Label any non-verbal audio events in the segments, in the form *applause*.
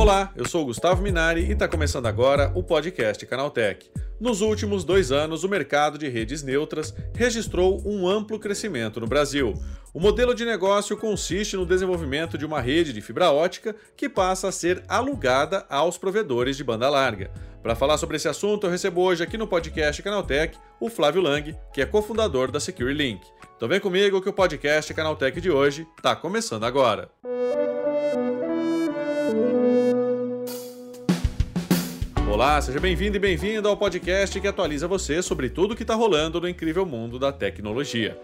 Olá, eu sou Gustavo Minari e está começando agora o podcast Canaltech. Nos últimos dois anos, o mercado de redes neutras registrou um amplo crescimento no Brasil. O modelo de negócio consiste no desenvolvimento de uma rede de fibra ótica que passa a ser alugada aos provedores de banda larga. Para falar sobre esse assunto, eu recebo hoje aqui no podcast Canaltech o Flávio Lang, que é cofundador da SecureLink. Então vem comigo que o podcast Canaltech de hoje está começando agora. Olá, seja bem-vindo e bem-vinda ao podcast que atualiza você sobre tudo o que está rolando no incrível mundo da tecnologia.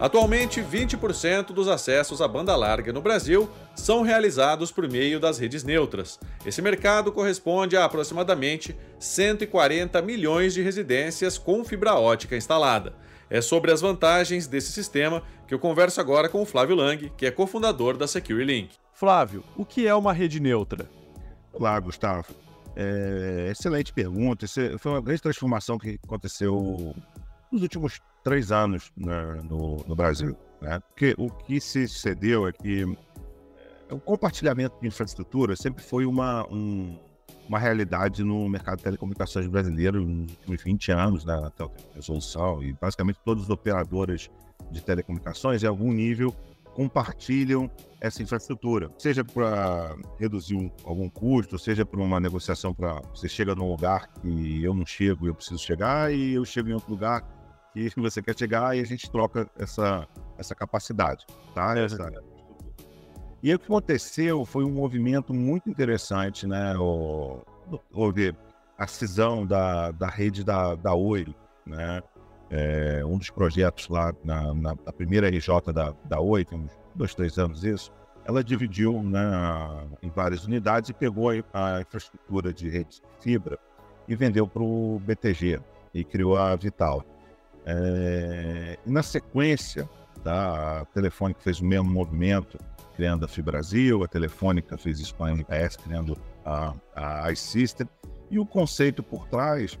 Atualmente, 20% dos acessos à banda larga no Brasil são realizados por meio das redes neutras. Esse mercado corresponde a aproximadamente 140 milhões de residências com fibra ótica instalada. É sobre as vantagens desse sistema que eu converso agora com o Flávio Lang, que é cofundador da SecureLink. Flávio, o que é uma rede neutra? Olá, Gustavo. É, excelente pergunta. Essa foi uma grande transformação que aconteceu nos últimos três anos né, no, no, Brasil. Né? Porque o que se sucedeu é que é, o compartilhamento de infraestrutura sempre foi uma, um, uma realidade no mercado de telecomunicações brasileiro nos últimos 20 anos, né, até a resolução, e basicamente todas as operadoras de telecomunicações, em algum nível, compartilham essa infraestrutura, seja para reduzir um, algum custo, seja para uma negociação para você chega num lugar que eu não chego e eu preciso chegar, e eu chego em outro lugar que *laughs* você quer chegar e a gente troca essa, essa capacidade, tá? Essa, e o que aconteceu foi um movimento muito interessante, né? Houve a cisão da, da rede da, da Oi, né? É, um dos projetos lá na, na, na, primeira RJ da, da Oi, tem uns dois, três anos isso, ela dividiu né, em várias unidades e pegou a, a infraestrutura de rede fibra e vendeu para o BTG e criou a Vital. É, e na sequência, tá, a Telefônica fez o mesmo movimento, criando a Fibrasil, a Telefônica fez isso com a MPS, criando a, a iSystem. E o conceito por trás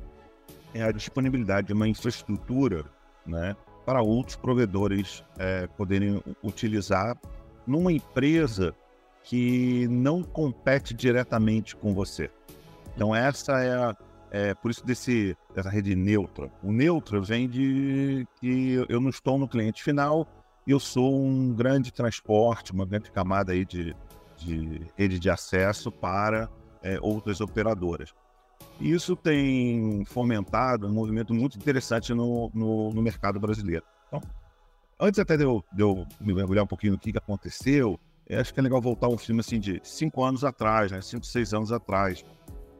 é a disponibilidade de uma infraestrutura né, para outros provedores é, poderem utilizar numa empresa que não compete diretamente com você. Então essa é, a, é por isso desse dessa rede neutra. O neutra vem de que eu não estou no cliente final, eu sou um grande transporte, uma grande camada aí de, de rede de acesso para é, outras operadoras. Isso tem fomentado um movimento muito interessante no, no, no mercado brasileiro. Então, antes até de eu, de eu, me mergulhar um pouquinho no que, que aconteceu, acho que é legal voltar um filme assim de cinco anos atrás, né? cinco, seis anos atrás.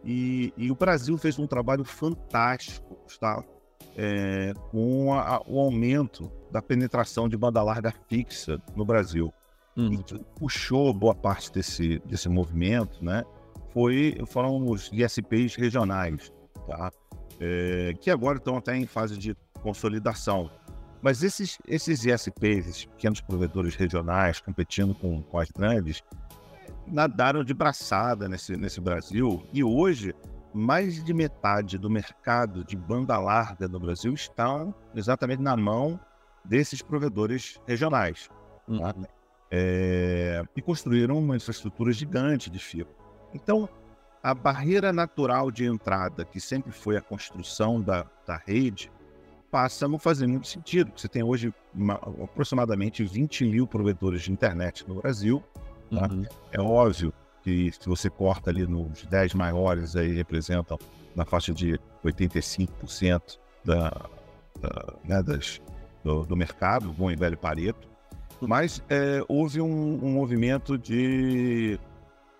E, e o Brasil fez um trabalho fantástico, Gustavo, é, com a, o aumento da penetração de banda larga fixa no Brasil. Uhum. E puxou boa parte desse, desse movimento, né? Foi, foram os ISPs regionais, tá? É, que agora estão até em fase de consolidação. Mas esses, esses ISPs, esses pequenos provedores regionais competindo com, com as grandes, nadaram de braçada nesse, nesse Brasil e hoje mais de metade do mercado de banda larga no Brasil está exatamente na mão desses provedores regionais. Tá? Uhum. Tá? É, e construíram uma infraestrutura gigante de fibra. Então, a barreira natural de entrada, que sempre foi a construção da, da rede, passa a não fazer muito sentido. Você tem hoje uma, aproximadamente 20 mil provedores de internet no Brasil. Tá? Uhum. É óbvio que se você corta ali nos 10 maiores, aí representam na faixa de 85% da, da, né, das, do, do mercado, bom e velho Pareto, mas é, houve um, um, movimento de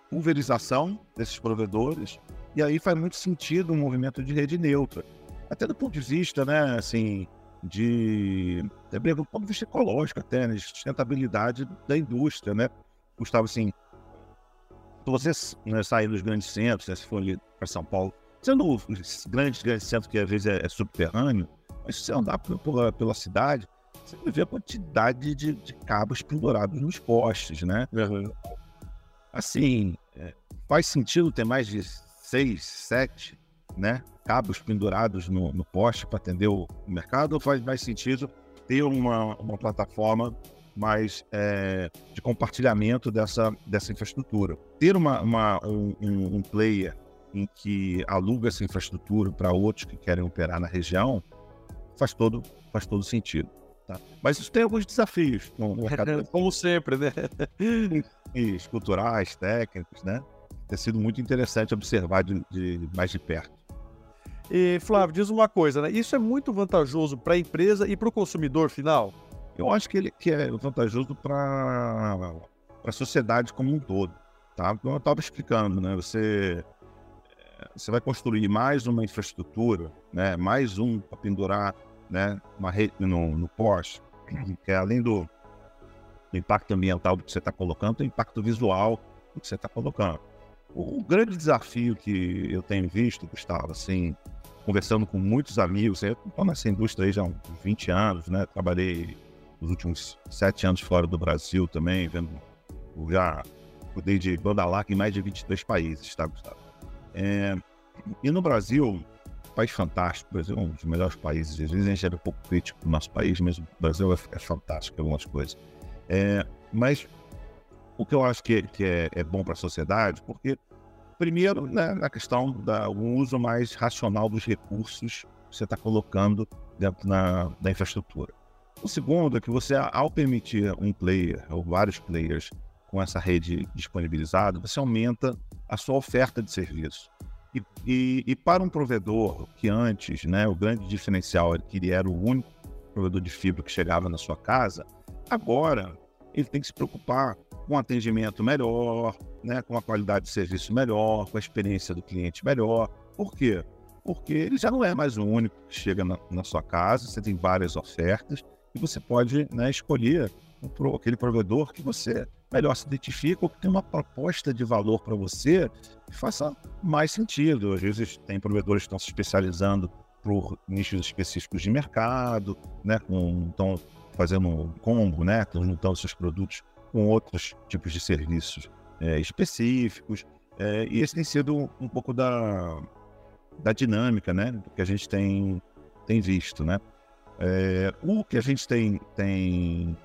pulverização desses provedores, e aí faz muito sentido um movimento de rede neutra. Até do ponto de vista, né, assim, de. do ponto de vista ecológico, até, né, de sustentabilidade da indústria, né? Gustavo, assim, se você né, sair dos grandes centros, né, se for ali para São Paulo, sendo os grandes, grandes centros que às vezes é, é subterrâneo, mas se você andar por, pela cidade, você vai ver a quantidade de, de cabos pendurados nos postes, né? Uhum. Assim, é, faz sentido ter mais de seis, sete, né? Cabos pendurados no, no poste para atender o mercado ou faz mais sentido ter uma, uma plataforma mais é, de compartilhamento dessa, dessa infraestrutura. Ter uma, uma um, um, player em que aluga essa infraestrutura para outros que querem operar na região faz todo, faz todo sentido. Tá? Mas isso tem alguns desafios no. *laughs* Como sempre, né? culturais, técnicos, né? Tem sido muito interessante observar de, de mais de perto. E, Flávio, diz uma coisa, né? Isso é muito vantajoso para a empresa e para o consumidor final? Eu acho que ele que é vantajoso para a sociedade como um todo. Tá? Como eu estava explicando, né? Você, eh, você vai construir mais uma infraestrutura, né? mais um para pendurar né? uma rede no, no Porsche, *clears throat* que é além do, do impacto ambiental que você está colocando, tem impacto visual que você está colocando. O grande desafio que eu tenho visto, Gustavo, assim, conversando com muitos amigos, eu estou nessa indústria aí já há uns 20 anos, né? Trabalhei os últimos sete anos fora do Brasil também, vendo. Já cuidei de banda larga em mais de 23 países, tá, Gustavo? É, e no Brasil, país fantástico, o Brasil é um dos melhores países. Às vezes a gente é um pouco crítico do nosso país, mas o Brasil é, é fantástico em algumas coisas. É, mas o que eu acho que, que é, é bom para a sociedade, porque, primeiro, né, na questão do um uso mais racional dos recursos que você está colocando dentro na, da infraestrutura. O segundo é que você, ao permitir um player ou vários players com essa rede disponibilizada, você aumenta a sua oferta de serviço. E, e, e, para um provedor que antes, né, o grande diferencial era que ele era o único provedor de fibra que chegava na sua casa, agora ele tem que se preocupar com atendimento melhor, né, com a qualidade de serviço melhor, com a experiência do cliente melhor. Por quê? Porque ele já não é mais o único que chega na, na sua casa, você tem várias ofertas e você pode né, escolher aquele provedor que você melhor se identifica ou que tem uma proposta de valor para você que faça mais sentido. Às vezes tem provedores que estão se especializando por nichos específicos de mercado, né, com, estão fazendo um combo, né, estão juntando seus produtos com outros tipos de serviços é, específicos. É, e esse tem sido um, pouco da, da dinâmica, né, que a gente tem, tem visto, né. É, o que a gente tem, tem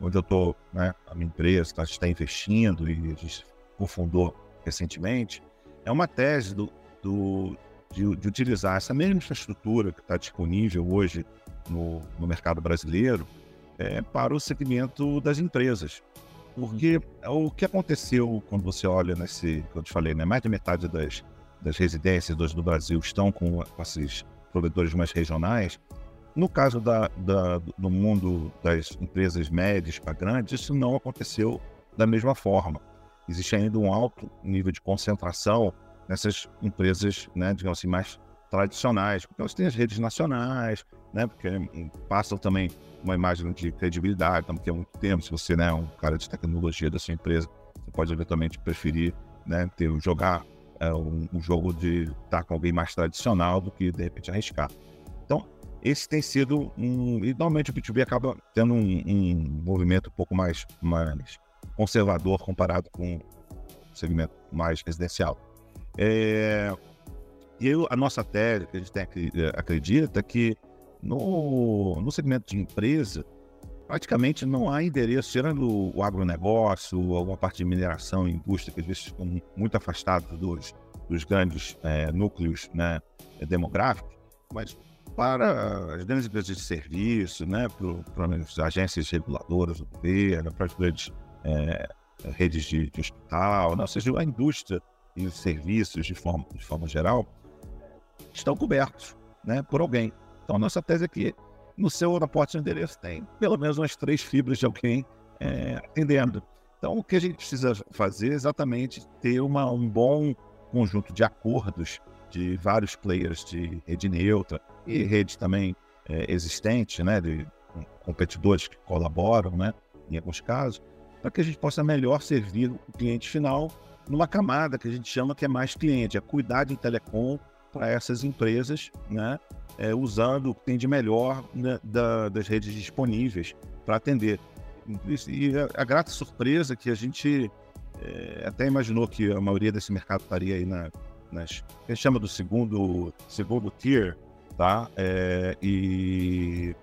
onde eu estou, né, a minha empresa, a gente está investindo e a gente confundou recentemente, é uma tese do, do de, de, utilizar essa mesma infraestrutura que está disponível hoje no, no mercado brasileiro é, para o segmento das empresas. Porque o que aconteceu quando você olha nesse, que eu te falei, né, mais de metade das, das residências hoje do Brasil estão com, com esses provedores mais regionais, no caso da, da, do mundo das empresas médias para grandes, isso não aconteceu da mesma forma. Existe ainda um alto nível de concentração nessas empresas, né, digamos assim, mais tradicionais, porque elas têm as redes nacionais, né, porque passam também uma imagem de credibilidade, então, porque há muito tempo, se você né, é um cara de tecnologia da sua empresa, você pode eventualmente preferir né, ter, jogar é, um, um, jogo de estar com alguém mais tradicional do que, de repente, arriscar. Esse tem sido um. E normalmente o B2B acaba tendo um, um movimento um pouco mais, mais conservador comparado com o segmento mais residencial. É, e eu, a nossa tese, que a gente tem, é, acredita, é que no, no segmento de empresa, praticamente não há endereço, tirando o agronegócio, alguma parte de mineração e indústria, que às vezes ficam muito afastados dos, dos grandes é, núcleos né, demográficos, mas para as grandes empresas de serviço, né, para, as agências reguladoras do governo, para as grandes é, redes de, de hospital, ou seja, a indústria e os serviços de forma, de forma geral, estão cobertos né, por alguém. Então, a nossa tese é que no seu porta de endereço tem pelo menos umas três fibras de alguém é, atendendo. Então, o que a gente precisa fazer é exatamente ter uma, um bom conjunto de acordos de vários players de rede neutra e rede também é, existente, né, de competidores que colaboram, né, em alguns casos, para que a gente possa melhor servir o cliente final numa camada que a gente chama que é mais cliente, é cuidar de telecom para essas empresas, né, é, usando o que tem de melhor né, da, das redes disponíveis para atender. E a, a, grata surpresa que a gente é, até imaginou que a maioria desse mercado estaria aí na, nas, que a gente chama do segundo, segundo tier, tá? É, e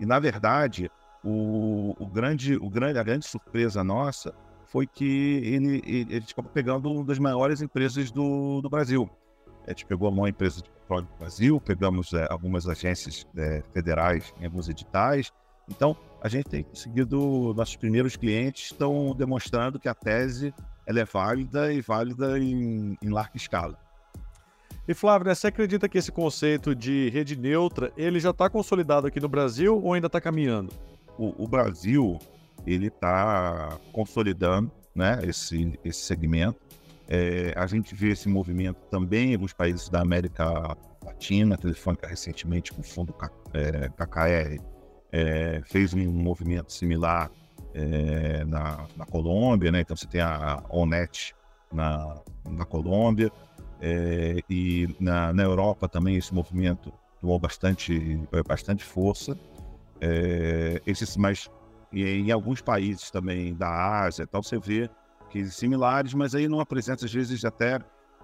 E, na verdade, o, o grande, o grande, a grande surpresa nossa foi que ele, ele, ele acabou pegando uma das maiores empresas do, do Brasil. A gente pegou a maior empresa de petróleo do Brasil, pegamos é, algumas agências é, federais em alguns editais. Então, a gente tem conseguido, nossos primeiros clientes estão demonstrando que a tese ela é válida e válida em, em larga escala. E Flávio, você acredita que esse conceito de rede neutra ele já está consolidado aqui no Brasil ou ainda está caminhando? O, o, Brasil ele está consolidando, né, esse, esse segmento. É, a gente vê esse movimento também alguns países da América Latina, a Telefônica recentemente com o fundo é, KKR é, fez um movimento similar é, na, na, Colômbia, né? Então você tem a Onet na, na Colômbia é, e na, na Europa também esse movimento tomou bastante, bastante força. É, esses mais e em alguns países também da Ásia, tal você vê que similares, mas aí não apresenta às vezes até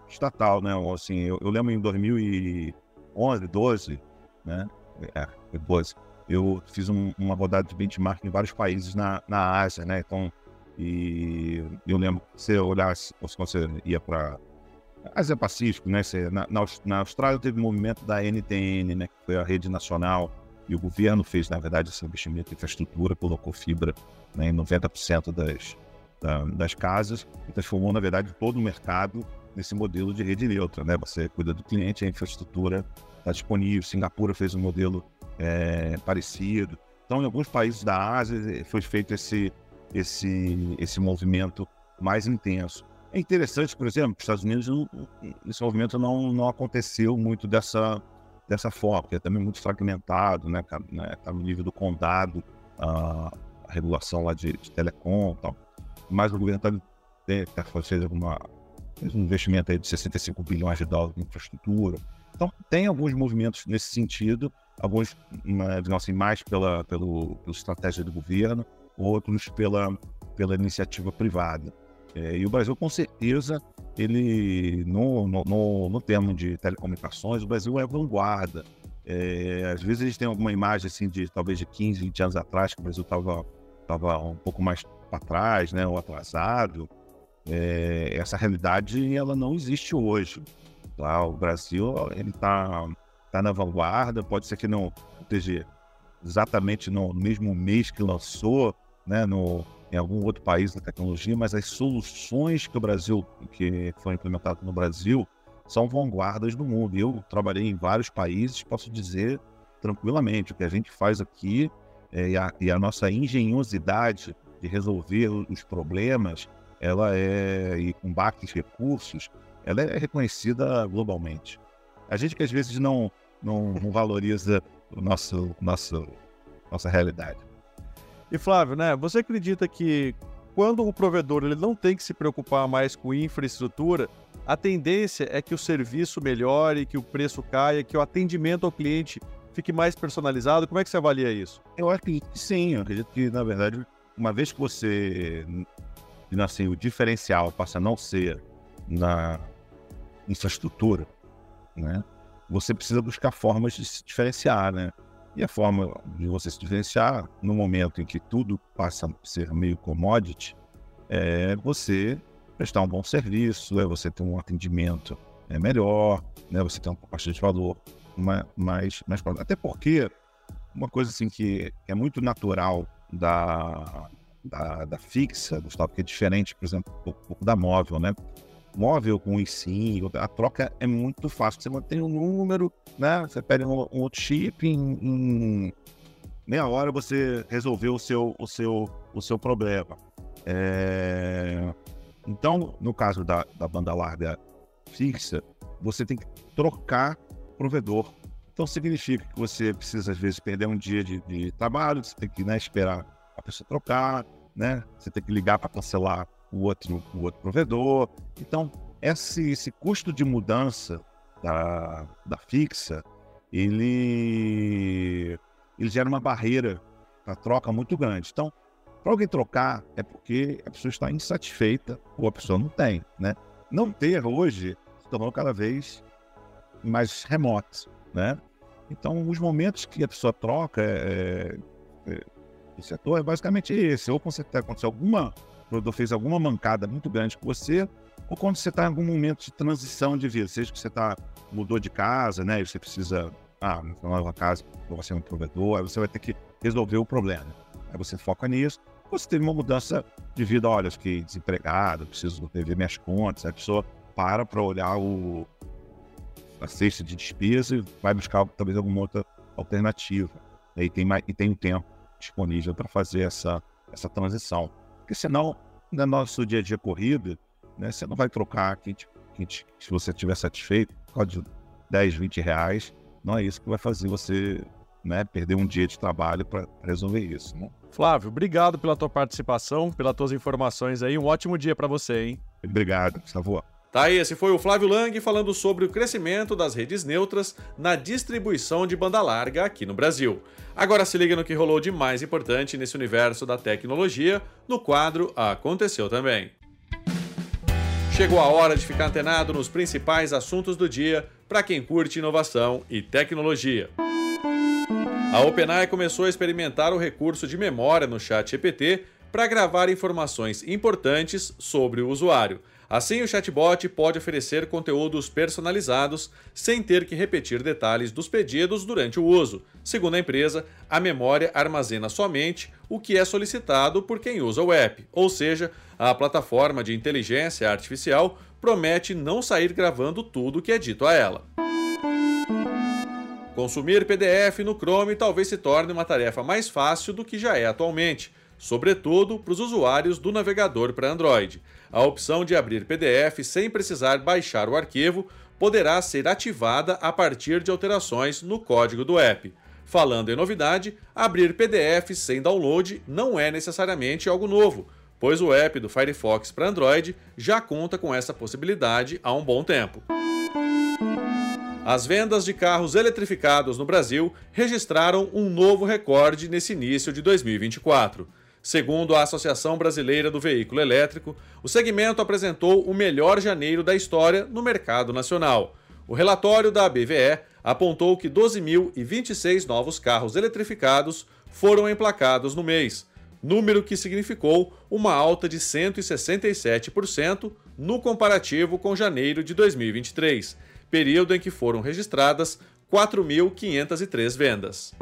estatal, né? Assim, eu, eu lembro em 2011, 12, né? É, 12 eu fiz um, uma rodada de benchmark em vários países na, na Ásia, né? Então, e eu lembro que você olhasse, quando você ia para Ásia Pacífico, né? Você, na, na, Austrália teve um movimento da NTN, né? Que foi a rede nacional e o governo fez, na verdade, esse investimento em infraestrutura, colocou fibra né, em 90% das, da, das casas e transformou, na verdade, todo o mercado nesse modelo de rede neutra, né? Você cuida do cliente, a infraestrutura está disponível. Singapura fez um modelo é, parecido. Então, em alguns países da Ásia eh, foi feito esse, esse, esse movimento mais intenso. É interessante, por exemplo, os Estados Unidos, esse movimento não, não aconteceu muito dessa, dessa forma, porque é também muito fragmentado, né? Está né, tá no nível do condado, a, a regulação lá de, de telecom e tal. Mas o governo está tá, fez alguma fez um investimento aí de 65 bilhões de dólares em infraestrutura. Então, tem alguns movimentos nesse sentido, alguns, digamos assim, mais pela, pelo, pela estratégia do governo, outros pela, pela iniciativa privada. É, e o Brasil, com certeza, ele, no, no, no, no termo de telecomunicações, o Brasil é vanguarda. É, às vezes eles têm alguma imagem assim de talvez de 15, 20 anos atrás, que o Brasil estava tava um pouco mais para trás, né, ou atrasado. É, essa realidade ela não existe hoje. Tá? O Brasil ele está está na vanguarda, pode ser que não esteja exatamente no mesmo mês que lançou, né, no, em algum outro país da tecnologia, mas as soluções que o Brasil, que foram implementadas no Brasil, são vanguardas do mundo. Eu trabalhei em vários países, posso dizer tranquilamente, o que a gente faz aqui é, e, a, e a nossa engenhosidade de resolver os problemas, ela é, e com baixos recursos, ela é reconhecida globalmente. A gente que às vezes não, não, não valoriza o nosso, nosso, nossa realidade. E Flávio, né, você acredita que quando o provedor ele não tem que se preocupar mais com infraestrutura, a tendência é que o serviço melhore, que o preço caia, que o atendimento ao cliente fique mais personalizado? Como é que você avalia isso? Eu acho que sim, eu acredito que, na verdade, uma vez que você, assim, o diferencial passa a não ser na infraestrutura, né? você precisa buscar formas de se diferenciar, né? E a forma de você se diferenciar, no momento em que tudo passa a ser meio commodity, é você prestar um bom serviço, é você ter um atendimento é, melhor, né? Você ter uma proposta de valor mais, mais, mais Até porque uma coisa assim que é muito natural da, da, da fixa, Gustavo, que é diferente, por exemplo, um pouco da móvel, né? Móvel com o sim, a troca é muito fácil. Você mantém um número, né? Você pede um, um outro chip em, em, meia hora você resolveu o seu, o seu, o seu problema. É... Então, no caso da, da banda larga fixa, você tem que trocar provedor. Então significa que você precisa, às vezes, perder um dia de, de trabalho, você tem que né, esperar a pessoa trocar, né? Você tem que ligar para cancelar o outro, o outro provedor. Então, esse, esse custo de mudança da, da fixa, ele, ele gera uma barreira para troca muito grande. Então, para alguém trocar, é porque a pessoa está insatisfeita ou a pessoa não tem, né? Não ter hoje se tornou cada vez mais remoto, né? Então, os momentos que a pessoa troca é, é, é setor é basicamente esse. Ou quando você aconteceu alguma, quando fez alguma mancada muito grande com você, ou quando você está em algum momento de transição de vida, seja que você tá, mudou de casa, né? E você precisa, ah, nova casa, você é um provedor, aí você vai ter que resolver o problema. Aí você foca nisso. Ou você teve uma mudança de vida, olha, fiquei desempregado, preciso rever minhas contas, a pessoa para para olhar o, a cesta de despesa e vai buscar talvez alguma outra alternativa. E tem, mais, e tem um tempo disponível para fazer essa, essa transição. Porque senão, no nosso dia a dia corrido, né, você não vai trocar, quem te, quem te, se você estiver satisfeito, pode 10, 20 reais, não é isso que vai fazer você né, perder um dia de trabalho para resolver isso. Né? Flávio, obrigado pela tua participação, pelas tuas informações aí. Um ótimo dia para você, hein? Obrigado, Gustavo. Tá esse foi o Flávio Lang falando sobre o crescimento das redes neutras na distribuição de banda larga aqui no Brasil. Agora se liga no que rolou de mais importante nesse universo da tecnologia no quadro Aconteceu Também. Chegou a hora de ficar antenado nos principais assuntos do dia para quem curte inovação e tecnologia. A OpenAI começou a experimentar o recurso de memória no chat GPT para gravar informações importantes sobre o usuário. Assim, o chatbot pode oferecer conteúdos personalizados sem ter que repetir detalhes dos pedidos durante o uso. Segundo a empresa, a memória armazena somente o que é solicitado por quem usa o app, ou seja, a plataforma de inteligência artificial promete não sair gravando tudo o que é dito a ela. Consumir PDF no Chrome talvez se torne uma tarefa mais fácil do que já é atualmente sobretudo para os usuários do navegador para Android. A opção de abrir PDF sem precisar baixar o arquivo poderá ser ativada a partir de alterações no código do app. Falando em novidade, abrir PDF sem download não é necessariamente algo novo, pois o app do Firefox para Android já conta com essa possibilidade há um bom tempo. As vendas de carros eletrificados no Brasil registraram um novo recorde nesse início de 2024. Segundo a Associação Brasileira do Veículo Elétrico, o segmento apresentou o melhor janeiro da história no mercado nacional. O relatório da BVE apontou que 12.026 novos carros eletrificados foram emplacados no mês, número que significou uma alta de 167% no comparativo com janeiro de 2023, período em que foram registradas 4.503 vendas.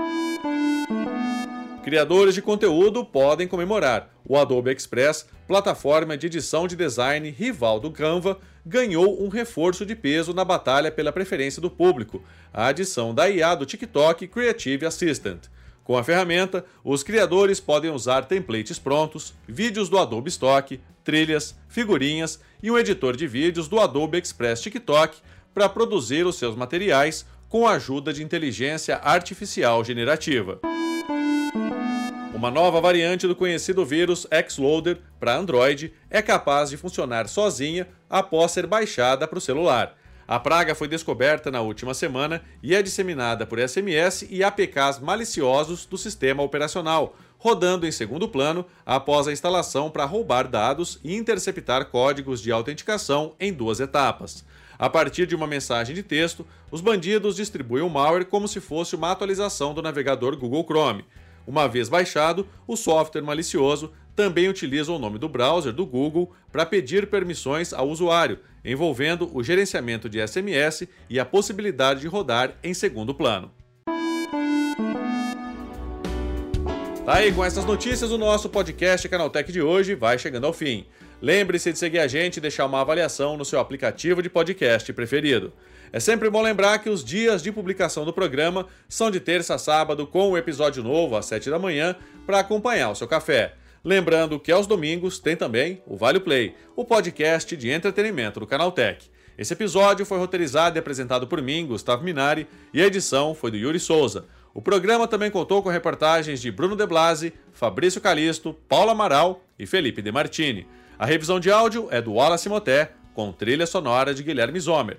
Criadores de conteúdo podem comemorar. O Adobe Express, plataforma de edição de design rival do Canva, ganhou um reforço de peso na batalha pela preferência do público, a adição da IA do TikTok Creative Assistant. Com a ferramenta, os criadores podem usar templates prontos, vídeos do Adobe Stock, trilhas, figurinhas e um editor de vídeos do Adobe Express TikTok para produzir os seus materiais com a ajuda de inteligência artificial generativa. Uma nova variante do conhecido vírus Xloader para Android é capaz de funcionar sozinha após ser baixada para o celular. A praga foi descoberta na última semana e é disseminada por SMS e APKs maliciosos do sistema operacional, rodando em segundo plano após a instalação para roubar dados e interceptar códigos de autenticação em duas etapas. A partir de uma mensagem de texto, os bandidos distribuem o malware como se fosse uma atualização do navegador Google Chrome. Uma vez baixado, o software malicioso também utiliza o nome do browser do Google para pedir permissões ao usuário, envolvendo o gerenciamento de SMS e a possibilidade de rodar em segundo plano. Tá aí, com essas notícias, o nosso podcast Canaltech de hoje vai chegando ao fim. Lembre-se de seguir a gente e deixar uma avaliação no seu aplicativo de podcast preferido. É sempre bom lembrar que os dias de publicação do programa são de terça a sábado, com o um episódio novo às 7 da manhã, para acompanhar o seu café. Lembrando que aos domingos tem também o Vale Play, o podcast de entretenimento do Canaltech. Esse episódio foi roteirizado e apresentado por mim, Gustavo Minari, e a edição foi do Yuri Souza. O programa também contou com reportagens de Bruno De Blasi, Fabrício Calisto, Paulo Amaral e Felipe De Martini. A revisão de áudio é do Wallace Moté, com trilha sonora de Guilherme Zomer